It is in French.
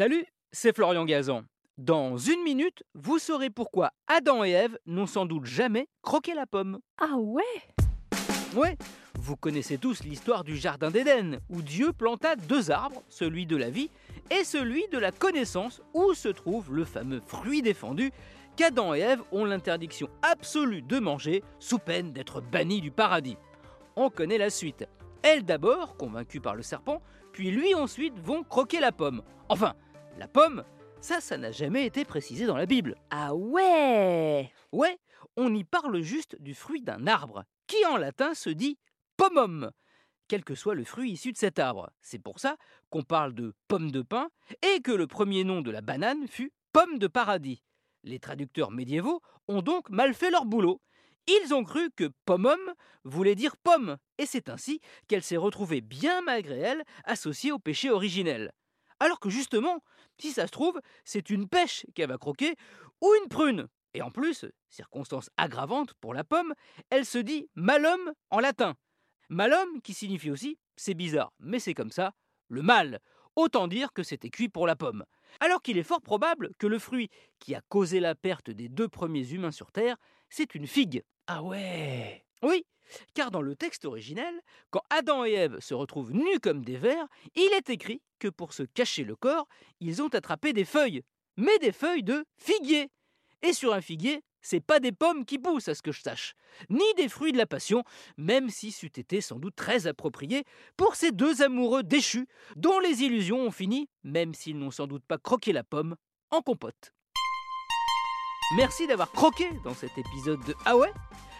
Salut, c'est Florian Gazan. Dans une minute, vous saurez pourquoi Adam et Ève n'ont sans doute jamais croqué la pomme. Ah ouais? Ouais, vous connaissez tous l'histoire du Jardin d'Éden, où Dieu planta deux arbres, celui de la vie et celui de la connaissance, où se trouve le fameux fruit défendu qu'Adam et Ève ont l'interdiction absolue de manger sous peine d'être bannis du paradis. On connaît la suite. Elle d'abord, convaincue par le serpent, puis lui ensuite vont croquer la pomme. Enfin, la pomme, ça, ça n'a jamais été précisé dans la Bible. Ah ouais Ouais, on y parle juste du fruit d'un arbre, qui en latin se dit pomum, quel que soit le fruit issu de cet arbre. C'est pour ça qu'on parle de pomme de pin et que le premier nom de la banane fut pomme de paradis. Les traducteurs médiévaux ont donc mal fait leur boulot. Ils ont cru que pomum voulait dire pomme, et c'est ainsi qu'elle s'est retrouvée bien malgré elle associée au péché originel. Alors que justement, si ça se trouve, c'est une pêche qu'elle va croquer ou une prune. Et en plus, circonstance aggravante pour la pomme, elle se dit malum en latin. Malum qui signifie aussi, c'est bizarre, mais c'est comme ça, le mal. Autant dire que c'était cuit pour la pomme. Alors qu'il est fort probable que le fruit qui a causé la perte des deux premiers humains sur Terre, c'est une figue. Ah ouais Oui, car dans le texte originel, quand Adam et Ève se retrouvent nus comme des vers, il est écrit que pour se cacher le corps, ils ont attrapé des feuilles, mais des feuilles de figuier. Et sur un figuier, c'est pas des pommes qui poussent, à ce que je sache, ni des fruits de la passion, même si c'eût été sans doute très approprié pour ces deux amoureux déchus, dont les illusions ont fini, même s'ils n'ont sans doute pas croqué la pomme, en compote. Merci d'avoir croqué dans cet épisode de Ah